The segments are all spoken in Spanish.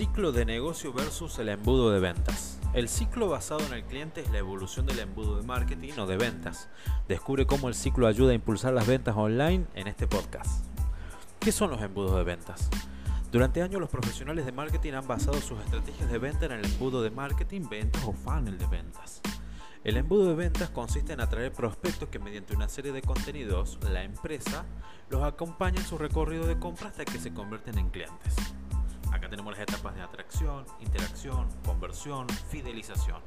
Ciclo de negocio versus el embudo de ventas. El ciclo basado en el cliente es la evolución del embudo de marketing o de ventas. Descubre cómo el ciclo ayuda a impulsar las ventas online en este podcast. ¿Qué son los embudos de ventas? Durante años los profesionales de marketing han basado sus estrategias de venta en el embudo de marketing, ventas o funnel de ventas. El embudo de ventas consiste en atraer prospectos que mediante una serie de contenidos, la empresa los acompaña en su recorrido de compra hasta que se convierten en clientes. Acá tenemos las etapas de atracción, interacción, conversión, fidelización.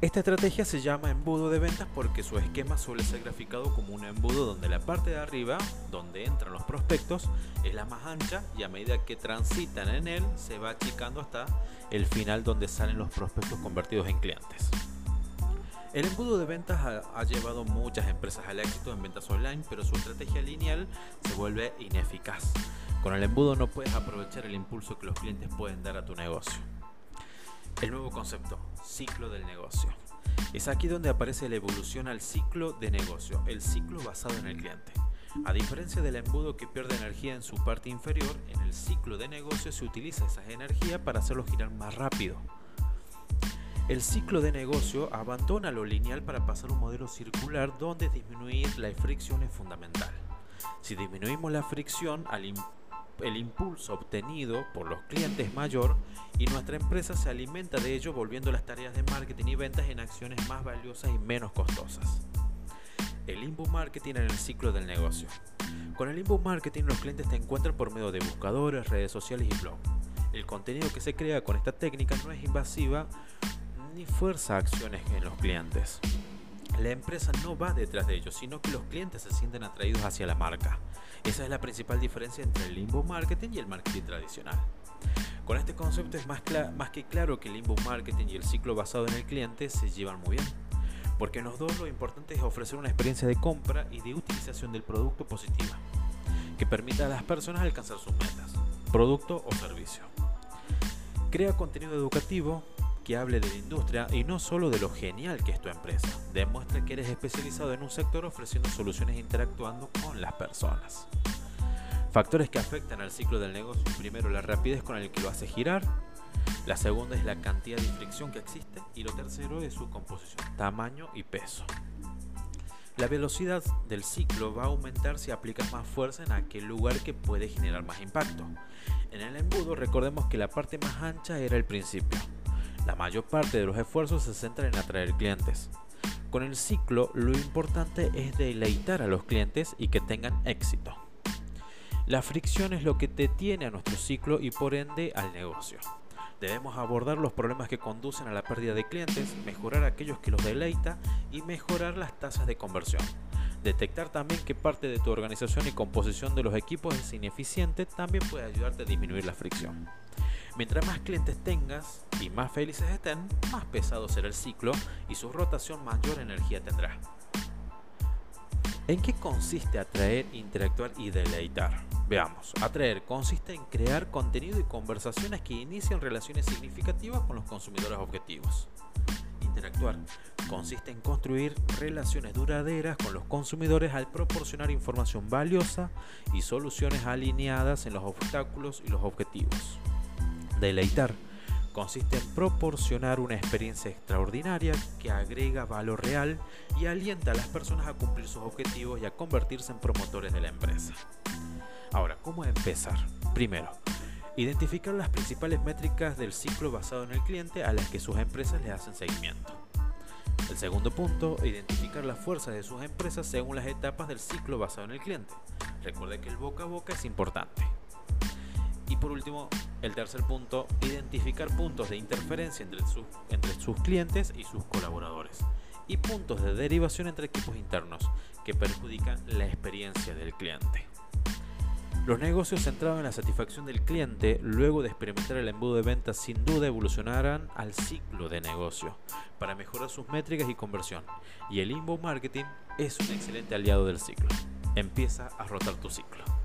Esta estrategia se llama embudo de ventas porque su esquema suele ser graficado como un embudo donde la parte de arriba, donde entran los prospectos, es la más ancha y a medida que transitan en él se va achicando hasta el final donde salen los prospectos convertidos en clientes. El embudo de ventas ha, llevado muchas empresas al éxito en ventas online, pero su estrategia lineal se vuelve ineficaz. Con el embudo no puedes aprovechar el impulso que los clientes pueden dar a tu negocio. El nuevo concepto, ciclo del negocio. Es aquí donde aparece la evolución al ciclo de negocio, el ciclo basado en el cliente. A diferencia del embudo que pierde energía en su parte inferior, en el ciclo de negocio se utiliza esa energía para hacerlo girar más rápido. El ciclo de negocio abandona lo lineal para pasar a un modelo circular donde disminuir la fricción es fundamental. Si disminuimos la fricción, al el impulso obtenido por los clientes es mayor y nuestra empresa se alimenta de ello volviendo las tareas de marketing y ventas en acciones más valiosas y menos costosas. El inbound marketing en el ciclo del negocio. Con el inbound marketing los clientes te encuentran por medio de buscadores, redes sociales y blog. El contenido que se crea con esta técnica no es invasiva ni fuerza acciones en los clientes. La empresa no va detrás de ellos, sino que los clientes se sienten atraídos hacia la marca. Esa es la principal diferencia entre el inbound marketing y el marketing tradicional. Con este concepto es más, que claro que el inbound marketing y el ciclo basado en el cliente se llevan muy bien. Porque en los dos lo importante es ofrecer una experiencia de compra y de utilización del producto positiva, que permita a las personas alcanzar sus metas, producto o servicio. Crea contenido educativo, hable de la industria y no solo de lo genial que es tu empresa. Demuestra que eres especializado en un sector ofreciendo soluciones interactuando con las personas. Factores que afectan al ciclo del negocio. Primero, la rapidez con el que lo hace girar. La segunda es la cantidad de fricción que existe. Y lo tercero es su composición, tamaño y peso. La velocidad del ciclo va a aumentar si aplicas más fuerza en aquel lugar que puede generar más impacto. En el embudo recordemos que la parte más ancha era el principio. La mayor parte de los esfuerzos se centran en atraer clientes. Con el ciclo lo importante es deleitar a los clientes y que tengan éxito. La fricción es lo que detiene a nuestro ciclo y por ende al negocio. Debemos abordar los problemas que conducen a la pérdida de clientes, mejorar aquellos que los deleita y mejorar las tasas de conversión. Detectar también que parte de tu organización y composición de los equipos es ineficiente también puede ayudarte a disminuir la fricción. Mientras más clientes tengas y más felices estén, más pesado será el ciclo y su rotación mayor energía tendrá. ¿En qué consiste atraer, interactuar y deleitar? Veamos, atraer consiste en crear contenido y conversaciones que inician relaciones significativas con los consumidores objetivos. Interactuar consiste en construir relaciones duraderas con los consumidores al proporcionar información valiosa y soluciones alineadas en los obstáculos y los objetivos. Deleitar consiste en proporcionar una experiencia extraordinaria que agrega valor real y alienta a las personas a cumplir sus objetivos y a convertirse en promotores de la empresa. Ahora, ¿cómo empezar? Primero, identificar las principales métricas del ciclo basado en el cliente a las que sus empresas le hacen seguimiento. El segundo punto, identificar las fuerzas de sus empresas según las etapas del ciclo basado en el cliente. Recuerde que el boca a boca es importante. Y por último, el tercer punto, identificar puntos de interferencia entre, sus clientes y sus colaboradores y puntos de derivación entre equipos internos que perjudican la experiencia del cliente. Los negocios centrados en la satisfacción del cliente, luego de experimentar el embudo de ventas, sin duda evolucionarán al ciclo de negocio para mejorar sus métricas y conversión. Y el inbound marketing es un excelente aliado del ciclo. Empieza a rotar tu ciclo.